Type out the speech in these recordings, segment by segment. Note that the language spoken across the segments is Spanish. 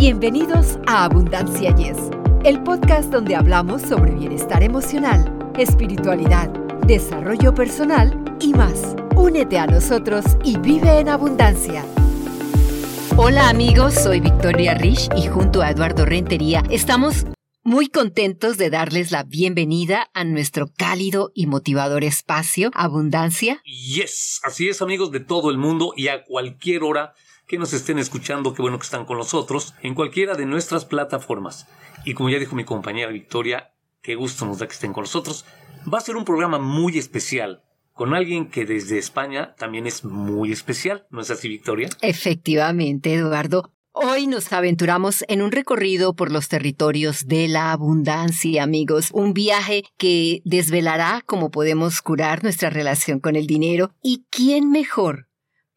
Bienvenidos a Abundancia Yes, el podcast donde hablamos sobre bienestar emocional, espiritualidad, desarrollo personal y más. Únete a nosotros y vive en abundancia. Hola amigos, soy Victoria Rich y junto a Eduardo Rentería estamos muy contentos de darles la bienvenida a nuestro cálido y motivador espacio Abundancia. Yes, así es amigos de todo el mundo y a cualquier hora que nos estén escuchando, qué bueno que están con nosotros, en cualquiera de nuestras plataformas. Y como ya dijo mi compañera Victoria, qué gusto nos da que estén con nosotros. Va a ser un programa muy especial, con alguien que desde España también es muy especial, ¿no es así, Victoria? Efectivamente, Eduardo. Hoy nos aventuramos en un recorrido por los territorios de la abundancia, amigos, un viaje que desvelará cómo podemos curar nuestra relación con el dinero y quién mejor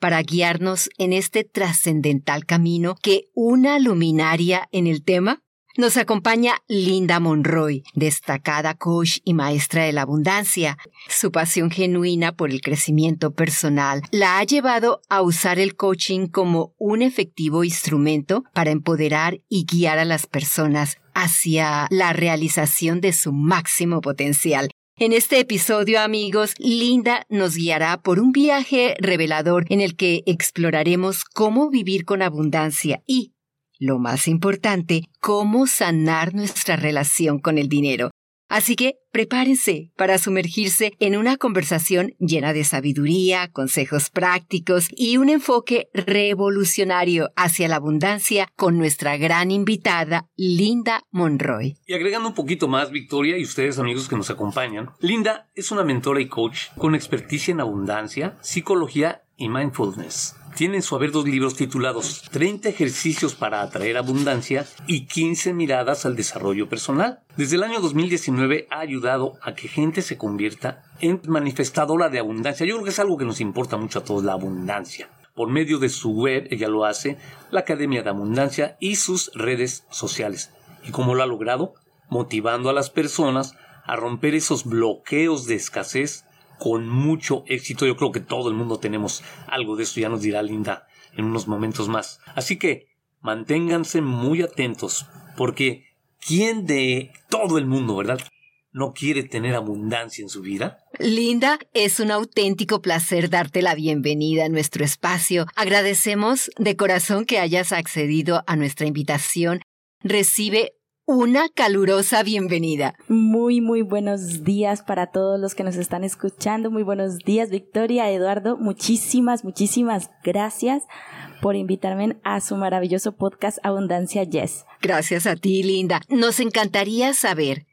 para guiarnos en este trascendental camino que una luminaria en el tema? Nos acompaña Linda Monroy, destacada coach y maestra de la abundancia. Su pasión genuina por el crecimiento personal la ha llevado a usar el coaching como un efectivo instrumento para empoderar y guiar a las personas hacia la realización de su máximo potencial. En este episodio, amigos, Linda nos guiará por un viaje revelador en el que exploraremos cómo vivir con abundancia y, lo más importante, cómo sanar nuestra relación con el dinero. Así que prepárense para sumergirse en una conversación llena de sabiduría, consejos prácticos y un enfoque revolucionario hacia la abundancia con nuestra gran invitada, Linda Monroy. Y agregando un poquito más, Victoria y ustedes amigos que nos acompañan, Linda es una mentora y coach con experticia en abundancia, psicología y mindfulness tiene en su haber dos libros titulados 30 ejercicios para atraer abundancia y 15 miradas al desarrollo personal. Desde el año 2019 ha ayudado a que gente se convierta en manifestadora de abundancia. Yo creo que es algo que nos importa mucho a todos, la abundancia. Por medio de su web, ella lo hace, la Academia de Abundancia y sus redes sociales. ¿Y cómo lo ha logrado? Motivando a las personas a romper esos bloqueos de escasez con mucho éxito. Yo creo que todo el mundo tenemos algo de eso, ya nos dirá Linda en unos momentos más. Así que manténganse muy atentos, porque ¿quién de todo el mundo, verdad? ¿No quiere tener abundancia en su vida? Linda, es un auténtico placer darte la bienvenida a nuestro espacio. Agradecemos de corazón que hayas accedido a nuestra invitación. Recibe una calurosa bienvenida. Muy, muy buenos días para todos los que nos están escuchando. Muy buenos días, Victoria, Eduardo. Muchísimas, muchísimas gracias por invitarme a su maravilloso podcast Abundancia Yes. Gracias a ti, Linda. Nos encantaría saber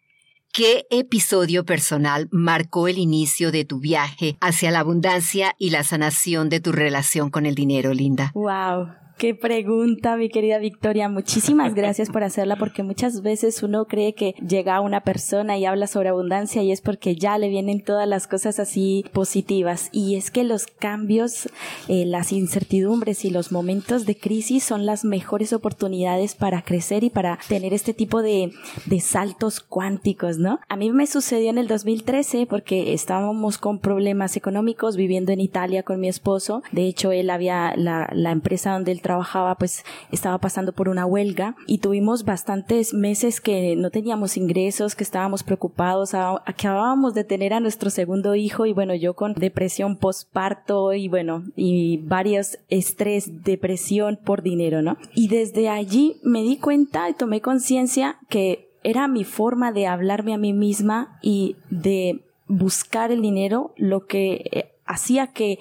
¿Qué episodio personal marcó el inicio de tu viaje hacia la abundancia y la sanación de tu relación con el dinero, Linda? Wow, Qué pregunta, mi querida Victoria. Muchísimas gracias por hacerla porque muchas veces uno cree que llega una persona y habla sobre abundancia y es porque ya le vienen todas las cosas así positivas. Y es que los cambios, eh, las incertidumbres y los momentos de crisis son las mejores oportunidades para crecer y para tener este tipo de, de saltos cuánticos, ¿no? A mí me sucedió en el 2013 porque estábamos con problemas económicos viviendo en Italia con mi esposo. De hecho, él había la, la empresa donde él trabajaba pues estaba pasando por una huelga y tuvimos bastantes meses que no teníamos ingresos, que estábamos preocupados, acabábamos de tener a nuestro segundo hijo y bueno, yo con depresión postparto y bueno, y varios estrés, depresión por dinero, ¿no? Y desde allí me di cuenta y tomé conciencia que era mi forma de hablarme a mí misma y de buscar el dinero lo que eh, hacía que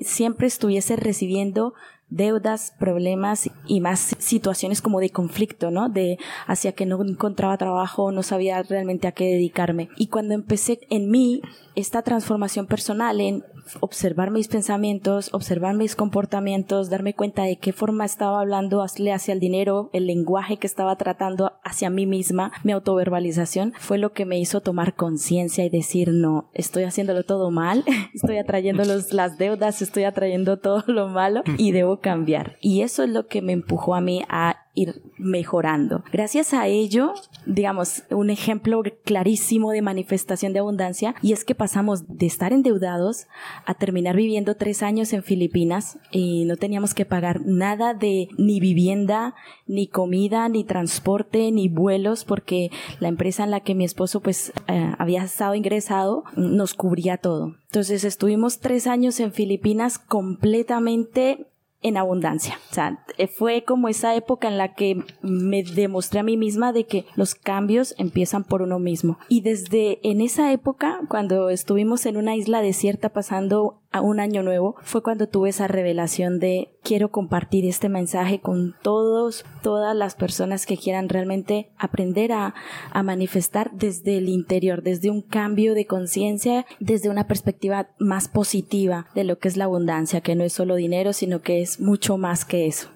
siempre estuviese recibiendo deudas, problemas y más situaciones como de conflicto, ¿no? De hacia que no encontraba trabajo, no sabía realmente a qué dedicarme. Y cuando empecé en mí esta transformación personal en observar mis pensamientos, observar mis comportamientos, darme cuenta de qué forma estaba hablando hacia el dinero, el lenguaje que estaba tratando hacia mí misma, mi autoverbalización, fue lo que me hizo tomar conciencia y decir, no, estoy haciéndolo todo mal, estoy atrayendo las deudas, estoy atrayendo todo lo malo y debo cambiar. Y eso es lo que me empujó a mí a ir mejorando. Gracias a ello, digamos, un ejemplo clarísimo de manifestación de abundancia y es que pasamos de estar endeudados a terminar viviendo tres años en Filipinas y no teníamos que pagar nada de ni vivienda, ni comida, ni transporte, ni vuelos porque la empresa en la que mi esposo pues eh, había estado ingresado nos cubría todo. Entonces estuvimos tres años en Filipinas completamente en abundancia. O sea, eh, fue como esa época en la que me demostré a mí misma de que los cambios empiezan por uno mismo. Y desde en esa época, cuando estuvimos en una isla desierta pasando a un año nuevo, fue cuando tuve esa revelación de quiero compartir este mensaje con todos, todas las personas que quieran realmente aprender a, a manifestar desde el interior, desde un cambio de conciencia, desde una perspectiva más positiva de lo que es la abundancia, que no es solo dinero, sino que es mucho más que eso.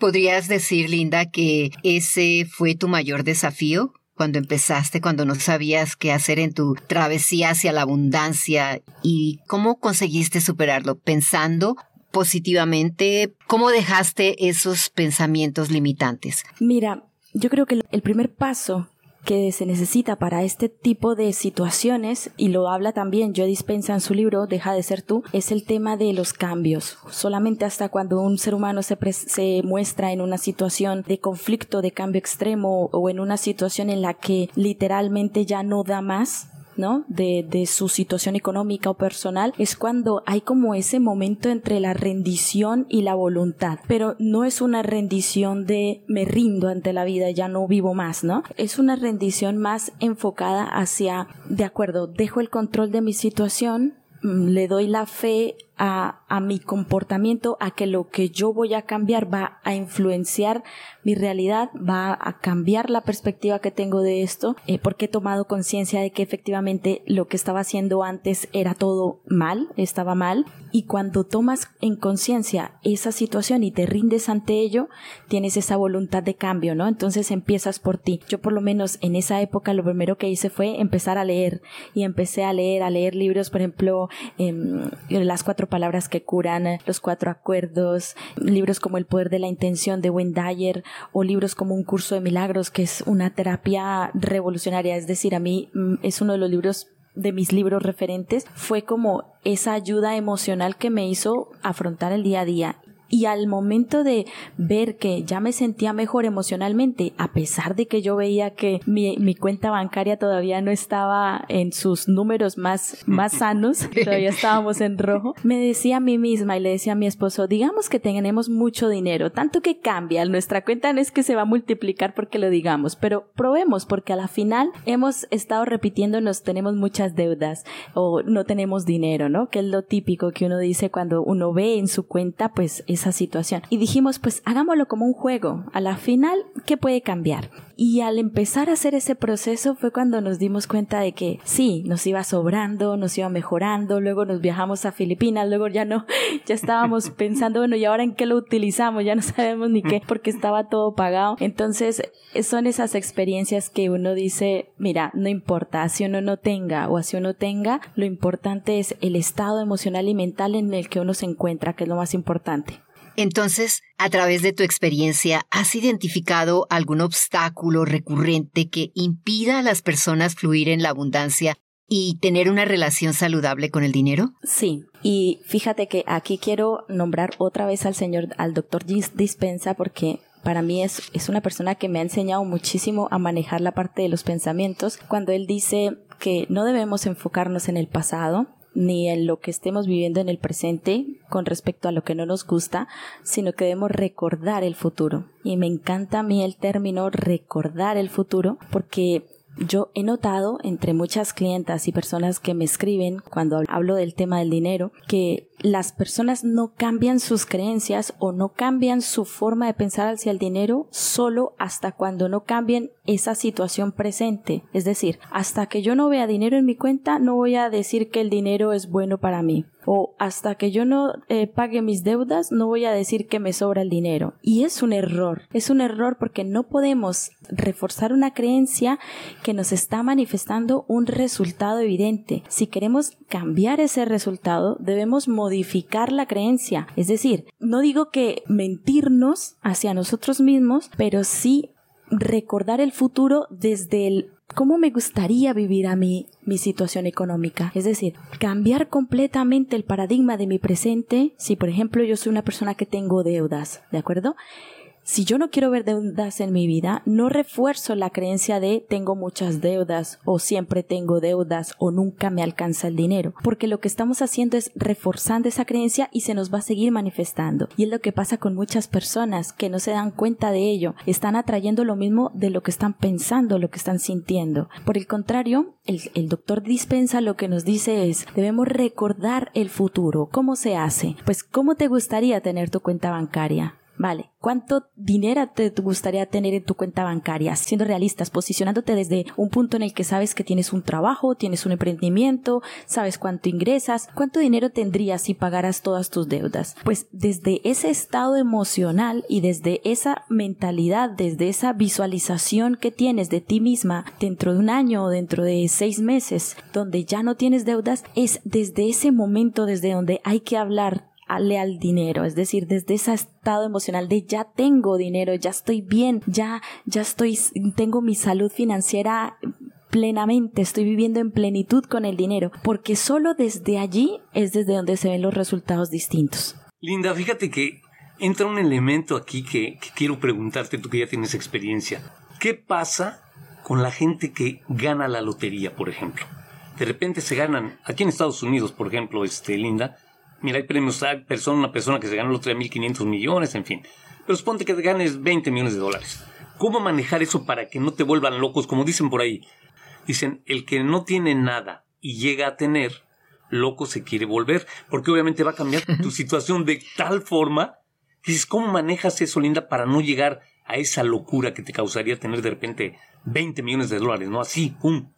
¿Podrías decir, Linda, que ese fue tu mayor desafío? Cuando empezaste, cuando no sabías qué hacer en tu travesía hacia la abundancia y cómo conseguiste superarlo pensando positivamente, cómo dejaste esos pensamientos limitantes. Mira, yo creo que el primer paso que se necesita para este tipo de situaciones, y lo habla también Joe Dispensa en su libro Deja de ser tú, es el tema de los cambios. Solamente hasta cuando un ser humano se, se muestra en una situación de conflicto, de cambio extremo, o en una situación en la que literalmente ya no da más, ¿no? De, de, su situación económica o personal, es cuando hay como ese momento entre la rendición y la voluntad. Pero no es una rendición de me rindo ante la vida, ya no vivo más, ¿no? Es una rendición más enfocada hacia, de acuerdo, dejo el control de mi situación, mm, le doy la fe a, a, mi comportamiento, a que lo que yo voy a cambiar va a influenciar mi realidad, va a cambiar la perspectiva que tengo de esto, eh, porque he tomado conciencia de que efectivamente lo que estaba haciendo antes era todo mal, estaba mal, y cuando tomas en conciencia esa situación y te rindes ante ello, tienes esa voluntad de cambio, ¿no? Entonces empiezas por ti. Yo por lo menos en esa época lo primero que hice fue empezar a leer y empecé a leer, a leer libros, por ejemplo, eh, las cuatro palabras que curan, los cuatro acuerdos, libros como El poder de la intención de Wayne Dyer o libros como Un curso de milagros, que es una terapia revolucionaria. Es decir, a mí mm, es uno de los libros de mis libros referentes fue como esa ayuda emocional que me hizo afrontar el día a día y al momento de ver que ya me sentía mejor emocionalmente, a pesar de que yo veía que mi, mi cuenta bancaria todavía no estaba en sus números más, más sanos, todavía estábamos en rojo, me decía a mí misma y le decía a mi esposo, digamos que tenemos mucho dinero, tanto que cambia, nuestra cuenta no es que se va a multiplicar porque lo digamos, pero probemos porque a la final hemos estado repitiéndonos tenemos muchas deudas o no tenemos dinero, ¿no? Que es lo típico que uno dice cuando uno ve en su cuenta, pues es esa situación. Y dijimos, pues hagámoslo como un juego. A la final, ¿qué puede cambiar? Y al empezar a hacer ese proceso fue cuando nos dimos cuenta de que sí, nos iba sobrando, nos iba mejorando, luego nos viajamos a Filipinas, luego ya no, ya estábamos pensando, bueno, ¿y ahora en qué lo utilizamos? Ya no sabemos ni qué, porque estaba todo pagado. Entonces, son esas experiencias que uno dice, mira, no importa, si uno no tenga o si uno tenga, lo importante es el estado emocional y mental en el que uno se encuentra, que es lo más importante. Entonces, a través de tu experiencia, ¿has identificado algún obstáculo recurrente que impida a las personas fluir en la abundancia y tener una relación saludable con el dinero? Sí, y fíjate que aquí quiero nombrar otra vez al señor, al doctor Dispensa, porque para mí es, es una persona que me ha enseñado muchísimo a manejar la parte de los pensamientos cuando él dice que no debemos enfocarnos en el pasado, ni en lo que estemos viviendo en el presente con respecto a lo que no nos gusta, sino que debemos recordar el futuro. Y me encanta a mí el término recordar el futuro porque yo he notado entre muchas clientas y personas que me escriben cuando hablo del tema del dinero que las personas no cambian sus creencias o no cambian su forma de pensar hacia el dinero solo hasta cuando no cambien esa situación presente. Es decir, hasta que yo no vea dinero en mi cuenta, no voy a decir que el dinero es bueno para mí. O hasta que yo no eh, pague mis deudas, no voy a decir que me sobra el dinero. Y es un error. Es un error porque no podemos reforzar una creencia que nos está manifestando un resultado evidente. Si queremos cambiar ese resultado, debemos modificar la creencia. Es decir, no digo que mentirnos hacia nosotros mismos, pero sí recordar el futuro desde el cómo me gustaría vivir a mí mi situación económica. Es decir, cambiar completamente el paradigma de mi presente. Si, por ejemplo, yo soy una persona que tengo deudas, ¿de acuerdo? Si yo no quiero ver deudas en mi vida, no refuerzo la creencia de tengo muchas deudas o siempre tengo deudas o nunca me alcanza el dinero, porque lo que estamos haciendo es reforzando esa creencia y se nos va a seguir manifestando. Y es lo que pasa con muchas personas que no se dan cuenta de ello, están atrayendo lo mismo de lo que están pensando, lo que están sintiendo. Por el contrario, el, el doctor Dispensa lo que nos dice es, debemos recordar el futuro. ¿Cómo se hace? Pues, ¿cómo te gustaría tener tu cuenta bancaria? Vale, ¿cuánto dinero te gustaría tener en tu cuenta bancaria? Siendo realistas, posicionándote desde un punto en el que sabes que tienes un trabajo, tienes un emprendimiento, sabes cuánto ingresas, cuánto dinero tendrías si pagaras todas tus deudas. Pues desde ese estado emocional y desde esa mentalidad, desde esa visualización que tienes de ti misma dentro de un año o dentro de seis meses, donde ya no tienes deudas, es desde ese momento desde donde hay que hablar al dinero, es decir, desde ese estado emocional de ya tengo dinero, ya estoy bien, ya, ya estoy, tengo mi salud financiera plenamente, estoy viviendo en plenitud con el dinero, porque solo desde allí es desde donde se ven los resultados distintos. Linda, fíjate que entra un elemento aquí que, que quiero preguntarte, tú que ya tienes experiencia. ¿Qué pasa con la gente que gana la lotería, por ejemplo? De repente se ganan, aquí en Estados Unidos, por ejemplo, este, Linda, Mira, hay premios, hay persona, una persona que se ganó los 3.500 millones, en fin. Pero suponte que te ganes 20 millones de dólares. ¿Cómo manejar eso para que no te vuelvan locos? Como dicen por ahí. Dicen, el que no tiene nada y llega a tener, loco se quiere volver. Porque obviamente va a cambiar tu situación de tal forma que dices, ¿cómo manejas eso, Linda, para no llegar a esa locura que te causaría tener de repente 20 millones de dólares, ¿no? Así, ¡pum!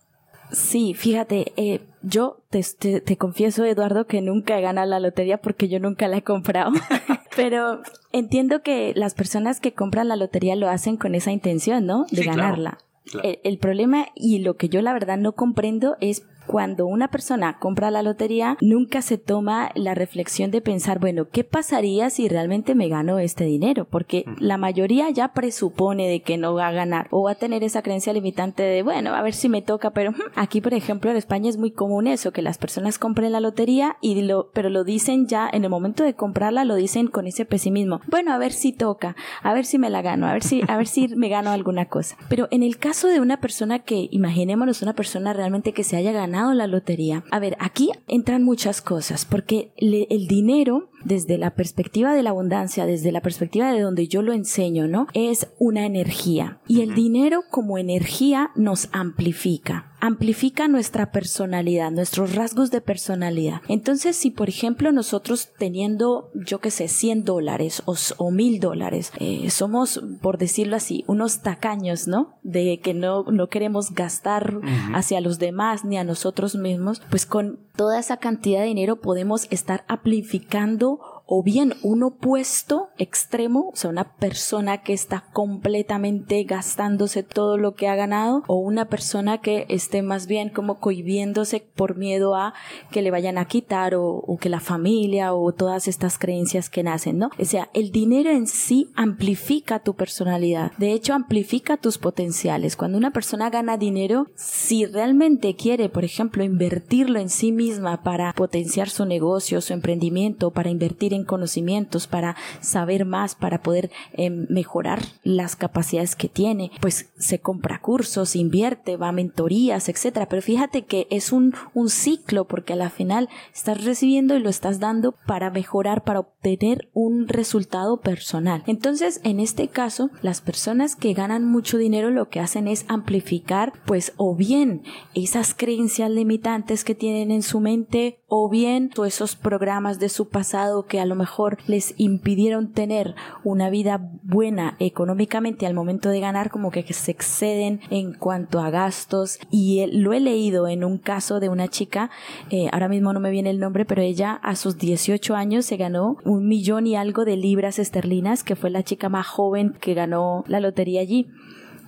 Sí, fíjate, eh, yo te, te, confieso, Eduardo, que nunca he ganado la lotería porque yo nunca la he comprado. Pero entiendo que las personas que compran la lotería lo hacen con esa intención, ¿no? De ganarla. el, problema y lo que yo la verdad no comprendo es cuando una persona compra la lotería, nunca se toma la reflexión de pensar, bueno, ¿qué pasaría si realmente me gano este dinero? Porque la mayoría ya presupone de que no va a ganar o va a tener esa creencia limitante de, bueno, a ver si me toca, pero aquí, por ejemplo, en España es muy común eso, que las personas compren la lotería y lo, pero lo dicen ya en el momento de comprarla, lo dicen con ese pesimismo. Bueno, a ver si toca, a ver si me la gano, a ver si, a ver si me gano alguna cosa. Pero en el caso de una persona que, imaginémonos una persona realmente que se haya ganado la lotería. A ver, aquí entran muchas cosas, porque el dinero, desde la perspectiva de la abundancia, desde la perspectiva de donde yo lo enseño, ¿no? Es una energía. Y el dinero como energía nos amplifica amplifica nuestra personalidad, nuestros rasgos de personalidad. Entonces, si por ejemplo nosotros teniendo, yo que sé, 100 dólares o, mil dólares, eh, somos, por decirlo así, unos tacaños, ¿no? De que no, no queremos gastar hacia los demás ni a nosotros mismos, pues con toda esa cantidad de dinero podemos estar amplificando o bien un opuesto extremo, o sea, una persona que está completamente gastándose todo lo que ha ganado, o una persona que esté más bien como cohibiéndose por miedo a que le vayan a quitar o, que la familia o todas estas creencias que nacen, ¿no? O sea, el dinero en sí amplifica tu personalidad, de hecho amplifica tus potenciales. Cuando una persona gana dinero, si realmente quiere, por ejemplo, invertirlo en sí misma para potenciar su negocio, su emprendimiento, para invertir en conocimientos, para saber más, para poder em, mejorar las capacidades que tiene, pues se compra cursos, invierte, va a mentorías, etcétera. Pero fíjate que es un, un ciclo porque a la final estás recibiendo y lo estás dando para mejorar, para obtener un resultado personal. Entonces, en este caso, las personas que ganan mucho dinero lo que hacen es amplificar, pues, o bien esas creencias limitantes que tienen en su mente, o bien esos programas de su pasado que a lo mejor les impidieron tener una vida buena económicamente al momento de ganar, como que se exceden en cuanto a gastos. Y lo he leído en un caso de una chica, eh, ahora mismo no me viene el nombre, pero ella a sus 18 años se ganó un millón y algo de libras esterlinas, que fue la chica más joven que ganó la lotería allí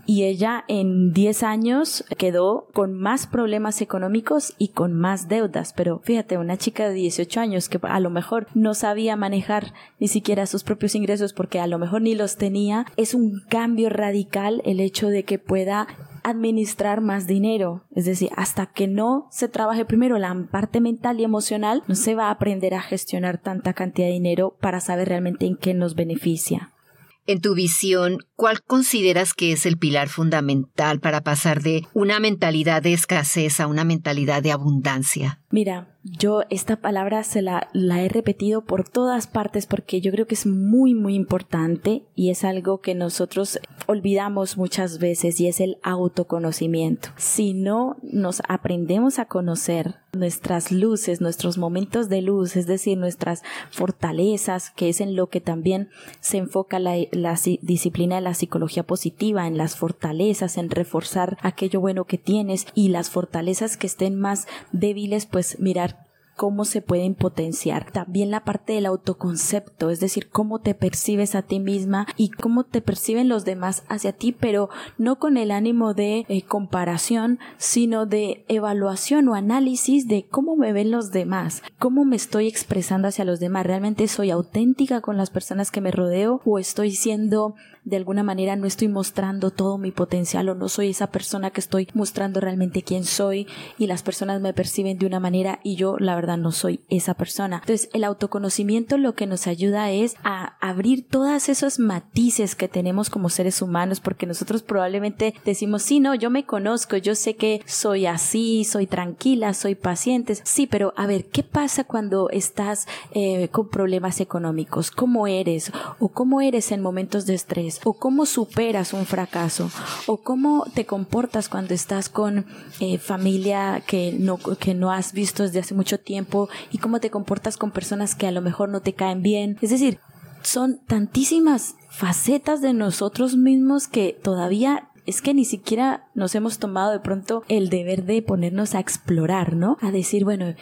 y ella en 10 años quedó con más problemas económicos y con más deudas. Pero fíjate, una chica de 18 años que a lo mejor no sabía manejar ni siquiera sus propios ingresos porque a lo mejor ni los tenía, es un cambio radical el hecho de que pueda administrar más dinero. Es decir, hasta que no se trabaje primero la parte mental y emocional, no se va a aprender a gestionar tanta cantidad de dinero para saber realmente en qué nos beneficia. En tu visión, ¿cuál consideras que es el pilar fundamental para pasar de una mentalidad de escasez a una mentalidad de abundancia? Mira, yo esta palabra se la, la, he repetido por todas partes porque yo creo que es muy muy importante y es algo que nosotros olvidamos muchas veces y es el autoconocimiento. Si no nos aprendemos a conocer nuestras luces, nuestros momentos de luz, es decir, nuestras fortalezas, que es en lo que también se enfoca la, la disciplina de la psicología positiva, en las fortalezas, en reforzar aquello bueno que tienes y las fortalezas que estén más débiles, pues mirar cómo se pueden potenciar. También la parte del autoconcepto, es decir, cómo te percibes a ti misma y cómo te perciben los demás hacia ti, pero no con el ánimo de eh, comparación, sino de evaluación o análisis de cómo me ven los demás, cómo me estoy expresando hacia los demás. ¿Realmente soy auténtica con las personas que me rodeo o estoy siendo de alguna manera no estoy mostrando todo mi potencial o no soy esa persona que estoy mostrando realmente quién soy y las personas me perciben de una manera y yo la verdad no soy esa persona. Entonces el autoconocimiento lo que nos ayuda es a abrir todas esos matices que tenemos como seres humanos porque nosotros probablemente decimos sí, no, yo me conozco, yo sé que soy así, soy tranquila, soy paciente, sí, pero a ver, ¿qué pasa cuando estás eh, con problemas económicos? ¿Cómo eres? ¿O cómo eres en momentos de estrés? O cómo superas un fracaso o cómo te comportas cuando estás con eh, familia que no, que no has visto desde hace mucho tiempo y cómo te comportas con personas que a lo mejor no te caen bien. Es decir, son tantísimas facetas de nosotros mismos que todavía es que ni siquiera nos hemos tomado de pronto el deber de ponernos a explorar, ¿no? A decir, bueno,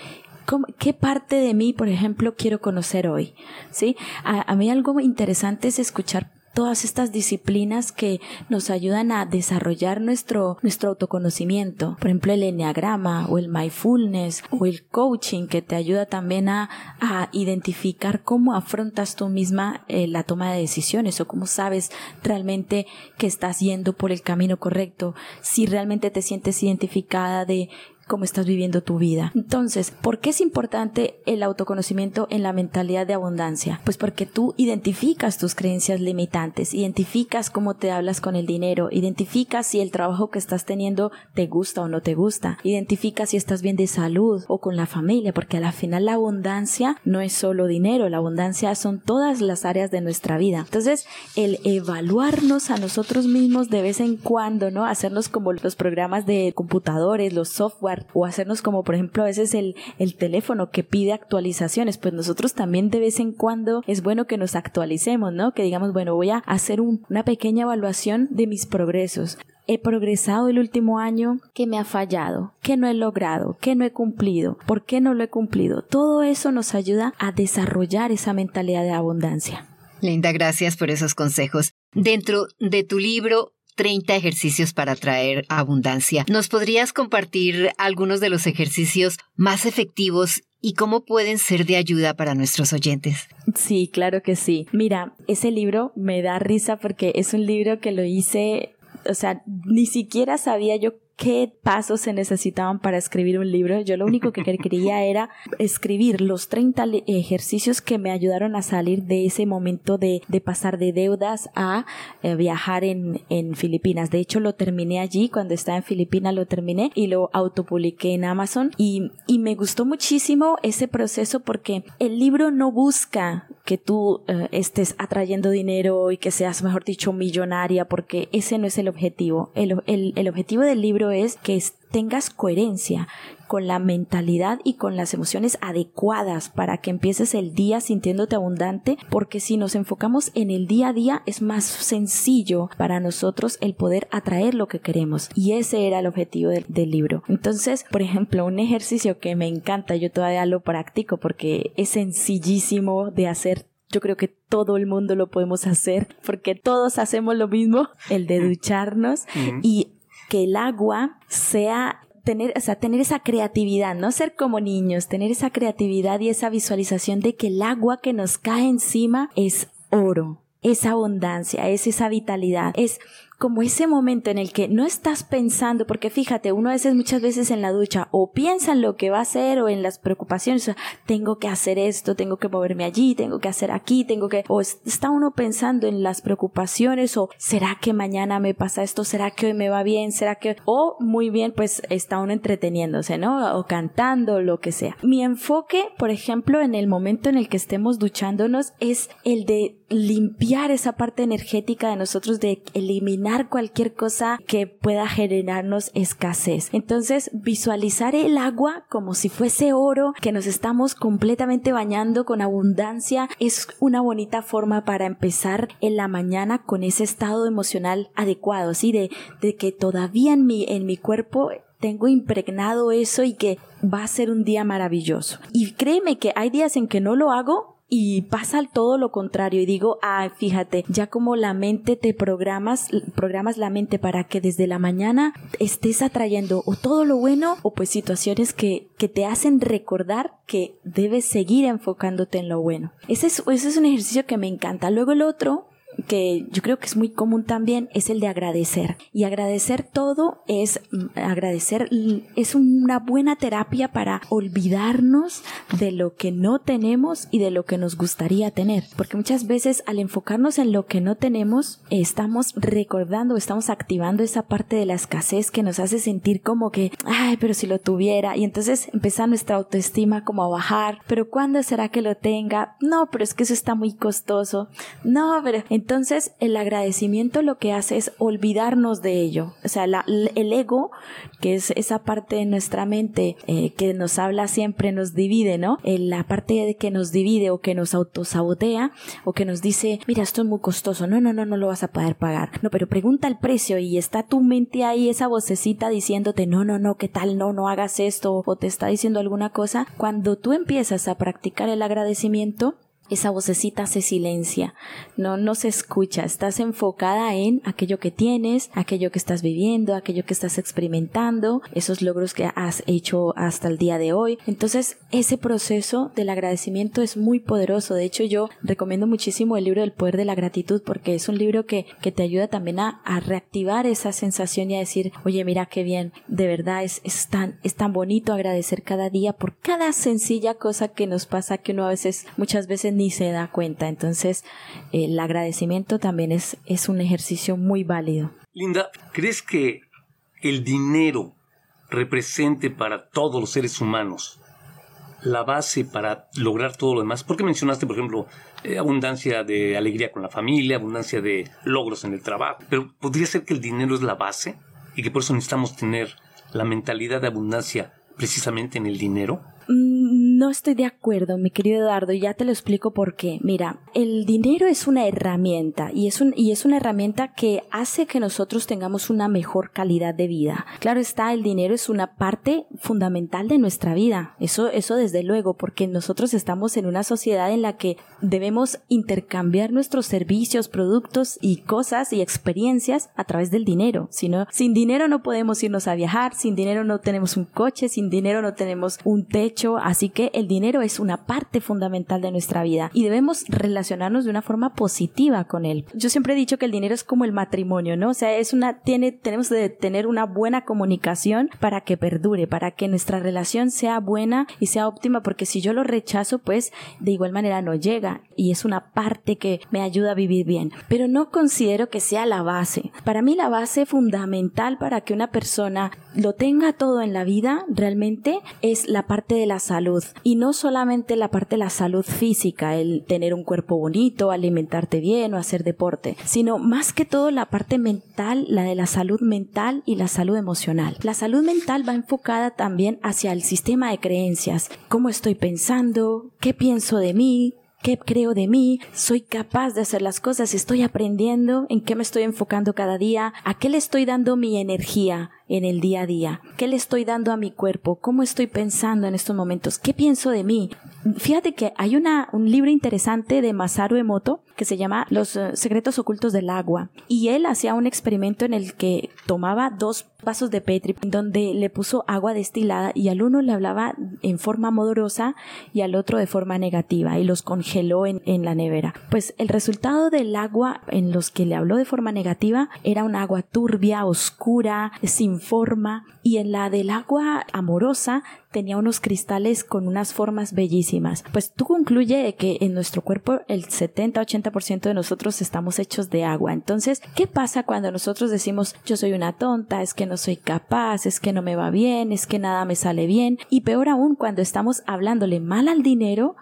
¿qué parte de mí, por ejemplo, quiero conocer hoy? ¿Sí? A, a mí algo interesante es escuchar todas estas disciplinas que nos ayudan a desarrollar nuestro, nuestro autoconocimiento. Por ejemplo, el enneagrama o el mindfulness o el coaching que te ayuda también a, a identificar cómo afrontas tú misma eh, la toma de decisiones o cómo sabes realmente que estás yendo por el camino correcto, si realmente te sientes identificada de cómo estás viviendo tu vida. Entonces, ¿por qué es importante el autoconocimiento en la mentalidad de abundancia? Pues porque tú identificas tus creencias limitantes, identificas cómo te hablas con el dinero, identificas si el trabajo que estás teniendo te gusta o no te gusta, identificas si estás bien de salud o con la familia, porque al final la abundancia no es solo dinero, la abundancia son todas las áreas de nuestra vida. Entonces, el evaluarnos a nosotros mismos de vez en cuando, ¿no? Hacernos como los programas de computadores, los software o hacernos como por ejemplo a veces el, el teléfono que pide actualizaciones, pues nosotros también de vez en cuando es bueno que nos actualicemos, ¿no? Que digamos, bueno, voy a hacer una pequeña evaluación de mis progresos he progresado el último año, ¿qué me ha fallado, ¿Qué no he logrado, ¿Qué no he cumplido, por qué no lo he cumplido. Todo eso nos ayuda a desarrollar esa mentalidad de abundancia. Linda, gracias por esos consejos. Dentro de tu libro 30 ejercicios para traer abundancia. ¿Nos podrías compartir algunos de los ejercicios más efectivos y cómo pueden ser de ayuda para nuestros oyentes? Sí, claro que sí. Mira, ese libro me da risa porque es un libro que lo hice o sea, ni siquiera sabía yo qué pasos se necesitaban para escribir un libro. Yo lo único que quería era escribir los 30 ejercicios que me ayudaron a salir de ese momento de, de pasar de deudas a eh, viajar en, en, Filipinas. De hecho, lo terminé allí, cuando estaba en Filipinas lo terminé y lo autopubliqué en Amazon y, y me gustó muchísimo ese proceso porque el libro no busca que tú eh, estés atrayendo dinero y que seas, mejor dicho, millonaria, porque ese no es el objetivo. El, el, el objetivo del libro es que tengas coherencia con la mentalidad y con las emociones adecuadas para que empieces el día sintiéndote abundante, porque si nos enfocamos en el día a día es más sencillo para nosotros el poder atraer lo que queremos. Y ese era el objetivo del, del libro. Entonces, por ejemplo, un ejercicio que me encanta, yo todavía lo practico porque es sencillísimo de hacer yo creo que todo el mundo lo podemos hacer porque todos hacemos lo mismo, el de ducharnos y que el agua sea tener, o sea, tener esa creatividad, no ser como niños, tener esa creatividad y esa visualización de que el agua que nos cae encima es oro, es abundancia, es esa vitalidad, es como ese momento en el que no estás pensando, porque fíjate, uno a veces muchas veces en la ducha o piensa en lo que va a hacer o en las preocupaciones, tengo que hacer esto, tengo que moverme allí, tengo que hacer aquí, tengo que, o está uno pensando en las preocupaciones o será que mañana me pasa esto, será que hoy me va bien, será que, o muy bien, pues está uno entreteniéndose, ¿no? O cantando, lo que sea. Mi enfoque, por ejemplo, en el momento en el que estemos duchándonos es el de limpiar esa parte energética de nosotros, de eliminar cualquier cosa que pueda generarnos escasez. Entonces, visualizar el agua como si fuese oro, que nos estamos completamente bañando con abundancia, es una bonita forma para empezar en la mañana con ese estado emocional adecuado, así de, de que todavía en mi, en mi cuerpo tengo impregnado eso y que va a ser un día maravilloso. Y créeme que hay días en que no lo hago y pasa todo lo contrario y digo, ah, fíjate, ya como la mente te programas, programas la mente para que desde la mañana estés atrayendo o todo lo bueno o pues situaciones que, que te hacen recordar que debes seguir enfocándote en lo bueno. Ese es, ese es un ejercicio que me encanta. Luego el otro que yo creo que es muy común también es el de agradecer. Y agradecer todo es mm, agradecer es una buena terapia para olvidarnos de lo que no tenemos y de lo que nos gustaría tener. Porque muchas veces al enfocarnos en lo que no tenemos, estamos recordando, estamos activando esa parte de la escasez que nos hace sentir como que, ay, pero si lo tuviera. Y entonces empieza nuestra autoestima como a bajar. Pero ¿cuándo será que lo tenga? No, pero es que eso está muy costoso. No, pero entonces, el agradecimiento lo que hace es olvidarnos de ello. O sea, el ego, que es esa parte de nuestra mente eh, que nos habla siempre, nos divide, ¿no? Eh, la parte de que nos divide o que nos autosabotea o que nos dice, mira, esto es muy costoso, no, no, no, no lo vas a poder pagar. No, pero pregunta el precio y está tu mente ahí, esa vocecita diciéndote, no, no, no, ¿qué tal? No, no hagas esto o te está diciendo alguna cosa. Cuando tú empiezas a practicar el agradecimiento, esa vocecita se silencia, no, no se escucha, estás enfocada en aquello que tienes, aquello que estás viviendo, aquello que estás experimentando, esos logros que has hecho hasta el día de hoy. Entonces, ese proceso del agradecimiento es muy poderoso. De hecho, yo recomiendo muchísimo el libro del poder de la gratitud porque es un libro que, que te ayuda también a, reactivar esa sensación y a decir, oye, mira qué bien, de verdad es, tan, es tan bonito agradecer cada día por cada sencilla cosa que nos pasa que uno a veces, muchas veces se da cuenta. Entonces, el agradecimiento también es, es un ejercicio muy válido. Linda, ¿crees que el dinero represente para todos los seres humanos la base para lograr todo lo demás? Porque mencionaste, por ejemplo, eh, abundancia de alegría con la familia, abundancia de logros en el trabajo, pero ¿podría ser que el dinero es la base y que por eso necesitamos tener la mentalidad de abundancia precisamente en el dinero? Mm, no estoy de acuerdo, mi querido Eduardo, y ya te lo explico por qué. Mira, el dinero es una herramienta y es, un, y es una herramienta que hace que nosotros tengamos una mejor calidad de vida. Claro está, el dinero es una parte fundamental de nuestra vida. Eso, eso desde luego, porque nosotros estamos en una sociedad en la que debemos intercambiar nuestros servicios, productos y cosas y experiencias a través del dinero. Si sin dinero no podemos irnos a viajar, sin dinero no tenemos un coche, sin dinero no tenemos un techo así que el dinero es una parte fundamental de nuestra vida y debemos relacionarnos de una forma positiva con él. Yo siempre he dicho que el dinero es como el matrimonio, ¿no? O sea, es una, tiene, tenemos de tener una buena comunicación para que perdure, para que nuestra relación sea buena y sea óptima, porque si yo lo rechazo, pues de igual manera no llega y es una parte que me ayuda a vivir bien. Pero no considero que sea la base. Para mí la base fundamental para que una persona lo tenga todo en la vida, realmente es la parte de la salud. Y no solamente la parte de la salud física, el tener un cuerpo bonito, alimentarte bien o hacer deporte, sino más que todo la parte mental, la de la salud mental y la salud emocional. La salud mental va enfocada también hacia el sistema de creencias. ¿Cómo estoy pensando? ¿Qué pienso de mí? Qué creo de mí, soy capaz de hacer las cosas, estoy aprendiendo, en qué me estoy enfocando cada día, a qué le estoy dando mi energía en el día a día, qué le estoy dando a mi cuerpo, cómo estoy pensando en estos momentos, qué pienso de mí. Fíjate que hay una, un libro interesante de Masaru Emoto que se llama Los eh, secretos ocultos del agua y él hacía un experimento en el que tomaba dos vasos de Petri donde le puso agua destilada y al uno le hablaba en forma modorosa y al otro de forma negativa y los congeló en, en la nevera. Pues el resultado del agua en los que le habló de forma negativa era un agua turbia, oscura, sin forma y en la del agua amorosa tenía unos cristales con unas formas bellísimas. Pues tú concluye que en nuestro cuerpo el 70-80% de nosotros estamos hechos de agua. Entonces, ¿qué pasa cuando nosotros decimos yo soy una tonta, es que no soy capaz, es que no me va bien, es que nada me sale bien? Y peor aún cuando estamos hablándole mal al dinero,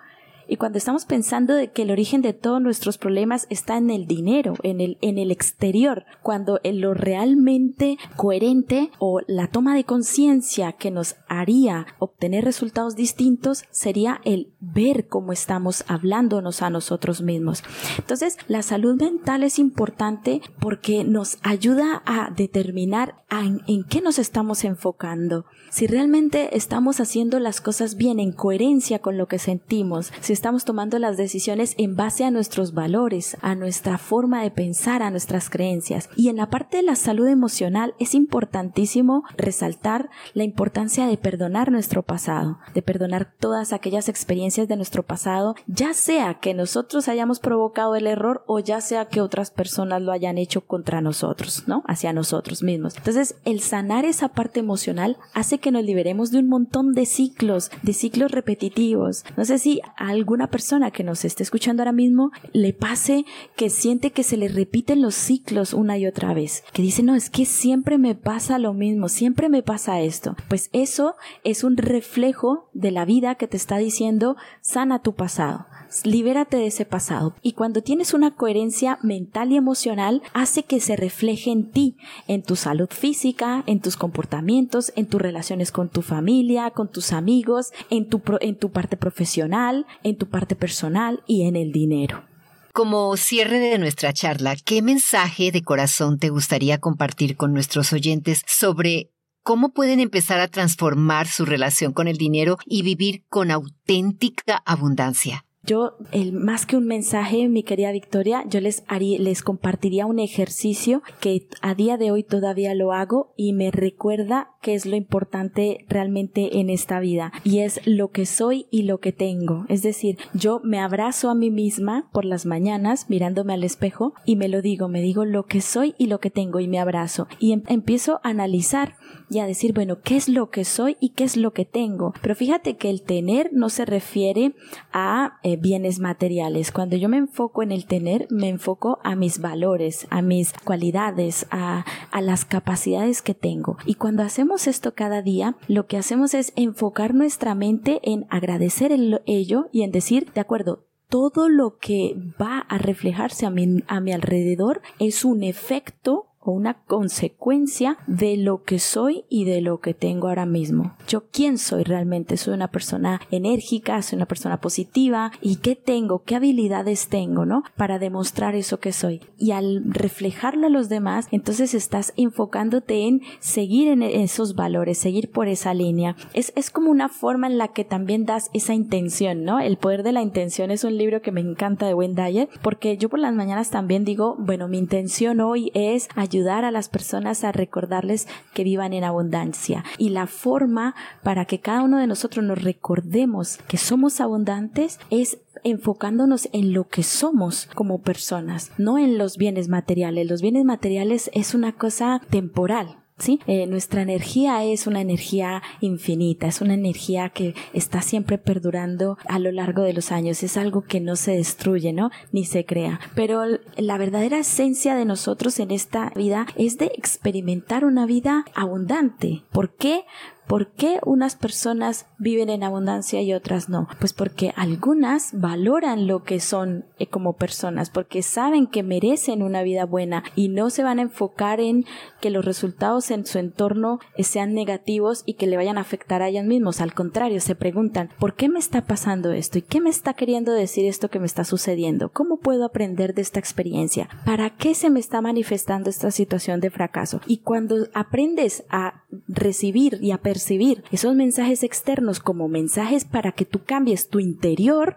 y cuando estamos pensando de que el origen de todos nuestros problemas está en el dinero, en el, en el exterior, cuando lo realmente coherente o la toma de conciencia que nos haría obtener resultados distintos sería el ver cómo estamos hablándonos a nosotros mismos. Entonces, la salud mental es importante porque nos ayuda a determinar en, en qué nos estamos enfocando. Si realmente estamos haciendo las cosas bien en coherencia con lo que sentimos, si estamos tomando las decisiones en base a nuestros valores, a nuestra forma de pensar, a nuestras creencias. Y en la parte de la salud emocional es importantísimo resaltar la importancia de perdonar nuestro pasado, de perdonar todas aquellas experiencias de nuestro pasado, ya sea que nosotros hayamos provocado el error o ya sea que otras personas lo hayan hecho contra nosotros, ¿no? Hacia nosotros mismos. Entonces, el sanar esa parte emocional hace que nos liberemos de un montón de ciclos, de ciclos repetitivos. No sé si algo alguna persona que nos esté escuchando ahora mismo le pase que siente que se le repiten los ciclos una y otra vez, que dice, no, es que siempre me pasa lo mismo, siempre me pasa esto. Pues eso es un reflejo de la vida que te está diciendo, sana tu pasado libérate de ese pasado. Y cuando tienes una coherencia mental y emocional, hace que se refleje en ti, en tu salud física, en tus comportamientos, en tus relaciones con tu familia, con tus amigos, en tu, en tu parte profesional, en tu parte personal y en el dinero. Como cierre de nuestra charla, ¿qué mensaje de corazón te gustaría compartir con nuestros oyentes sobre cómo pueden empezar a transformar su relación con el dinero y vivir con auténtica abundancia? Yo, el, más que un mensaje, mi querida Victoria, yo les, haría, les compartiría un ejercicio que a día de hoy todavía lo hago y me recuerda qué es lo importante realmente en esta vida y es lo que soy y lo que tengo. Es decir, yo me abrazo a mí misma por las mañanas mirándome al espejo y me lo digo, me digo lo que soy y lo que tengo y me abrazo y em, empiezo a analizar y a decir, bueno, ¿qué es lo que soy y qué es lo que tengo? Pero fíjate que el tener no se refiere a bienes materiales. Cuando yo me enfoco en el tener, me enfoco a mis valores, a mis cualidades, a, a las capacidades que tengo. Y cuando hacemos esto cada día, lo que hacemos es enfocar nuestra mente en agradecer el, ello y en decir, de acuerdo, todo lo que va a reflejarse a a mi alrededor es un efecto una consecuencia de lo que soy y de lo que tengo ahora mismo. Yo quién soy realmente? Soy una persona enérgica, soy una persona positiva y qué tengo, qué habilidades tengo, ¿no? Para demostrar eso que soy. Y al reflejarlo a los demás, entonces estás enfocándote en seguir en esos valores, seguir por esa línea. Es, es como una forma en la que también das esa intención, ¿no? El poder de la intención es un libro que me encanta de Wayne Dyer porque yo por las mañanas también digo, bueno, mi intención hoy es ayudar a las personas a recordarles que vivan en abundancia. Y la forma para que cada uno de nosotros nos recordemos que somos abundantes es enfocándonos en lo que somos como personas, no en los bienes materiales. Los bienes materiales es una cosa temporal Eh, nuestra energía es una energía infinita, es una energía que está siempre perdurando a lo largo de los años, es algo que no se destruye, ¿no? Ni se crea. Pero la verdadera esencia de nosotros en esta vida es de experimentar una vida abundante. ¿Por qué? ¿Por qué unas personas viven en abundancia y otras no? Pues porque algunas valoran lo que son eh, como personas, porque saben que merecen una vida buena y no se van a enfocar en que los resultados en su entorno eh, sean negativos y que le vayan a afectar a ellos mismos. Al contrario, se preguntan, ¿por qué me está pasando esto? ¿Y qué me está queriendo decir esto que me está sucediendo? ¿Cómo puedo aprender de esta experiencia? ¿Para qué se me está manifestando esta situación de fracaso? Y cuando aprendes a recibir y a percibir esos mensajes externos como mensajes para que tú cambies tu interior,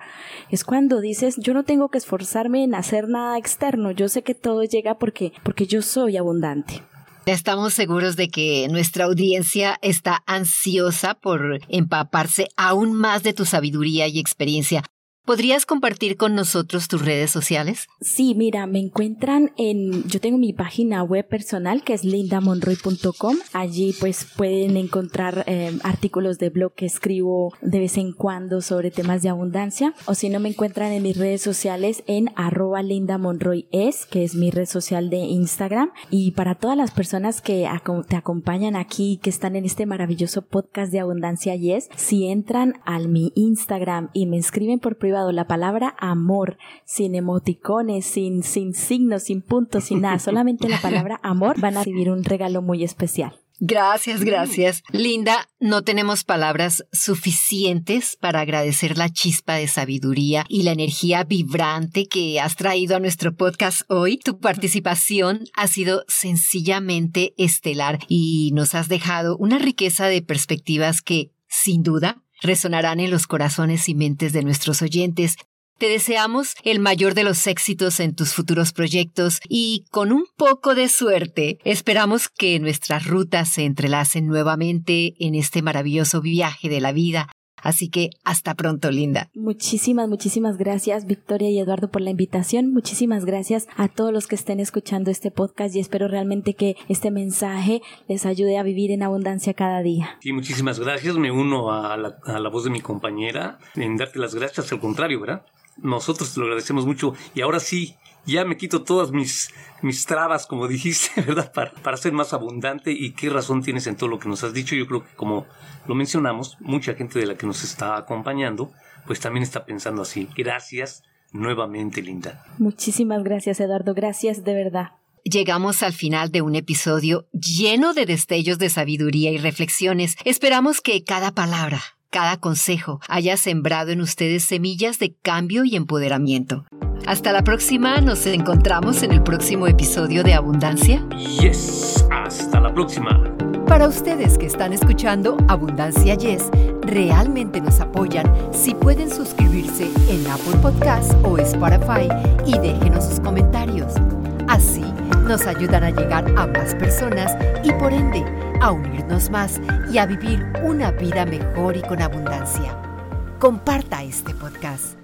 es cuando dices, yo no tengo que esforzarme en hacer nada externo, yo sé que todo llega porque, porque yo soy abundante. Estamos seguros de que nuestra audiencia está ansiosa por empaparse aún más de tu sabiduría y experiencia. ¿Podrías compartir con nosotros tus redes sociales? Sí, mira, me encuentran en, yo tengo mi página web personal que es lindamonroy.com. Allí pues pueden encontrar eh, artículos de blog que escribo de vez en cuando sobre temas de abundancia. O si no, me encuentran en mis redes sociales en arroba lindamonroyes, que es mi red social de Instagram. Y para todas las personas que te acompañan aquí, que están en este maravilloso podcast de abundancia yes, si entran al mi Instagram y me escriben por privado, la palabra amor, sin emoticones, sin, sin signos, sin puntos, sin nada, solamente la palabra amor, van a recibir un regalo muy especial. Gracias, gracias. Linda, no tenemos palabras suficientes para agradecer la chispa de sabiduría y la energía vibrante que has traído a nuestro podcast hoy. Tu participación ha sido sencillamente estelar y nos has dejado una riqueza de perspectivas que, sin duda, resonarán en los corazones y mentes de nuestros oyentes. Te deseamos el mayor de los éxitos en tus futuros proyectos y con un poco de suerte esperamos que nuestras rutas se entrelacen nuevamente en este maravilloso viaje de la vida Así que hasta pronto, Linda. Muchísimas, muchísimas gracias, Victoria y Eduardo, por la invitación. Muchísimas gracias a todos los que estén escuchando este podcast y espero realmente que este mensaje les ayude a vivir en abundancia cada día. Sí, muchísimas gracias. Me uno a la, a la voz de mi compañera en darte las gracias. Al contrario, ¿verdad? Nosotros te lo agradecemos mucho y ahora sí, ya me quito todas mis, mis trabas, como dijiste, ¿verdad? Para, para ser más abundante y qué razón tienes en todo lo que nos has dicho. Yo creo que como lo mencionamos, mucha gente de la que nos está acompañando, pues también está pensando así. Gracias nuevamente, Linda. Muchísimas gracias, Eduardo. Gracias de verdad. Llegamos al final de un episodio lleno de destellos de sabiduría y reflexiones. Esperamos que cada palabra, cada consejo haya sembrado en ustedes semillas de cambio y empoderamiento. Hasta la próxima, nos encontramos en el próximo episodio de Abundancia. Yes, hasta la próxima. Para ustedes que están escuchando Abundancia Yes, realmente nos apoyan si pueden suscribirse en Apple Podcast o Spotify y déjenos sus comentarios. Así nos ayudan a llegar a más personas y por ende a unirnos más y a vivir una vida mejor y con abundancia. Comparta este podcast.